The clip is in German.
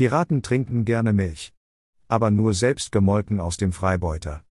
Piraten trinken gerne Milch. Aber nur selbst gemolken aus dem Freibeuter.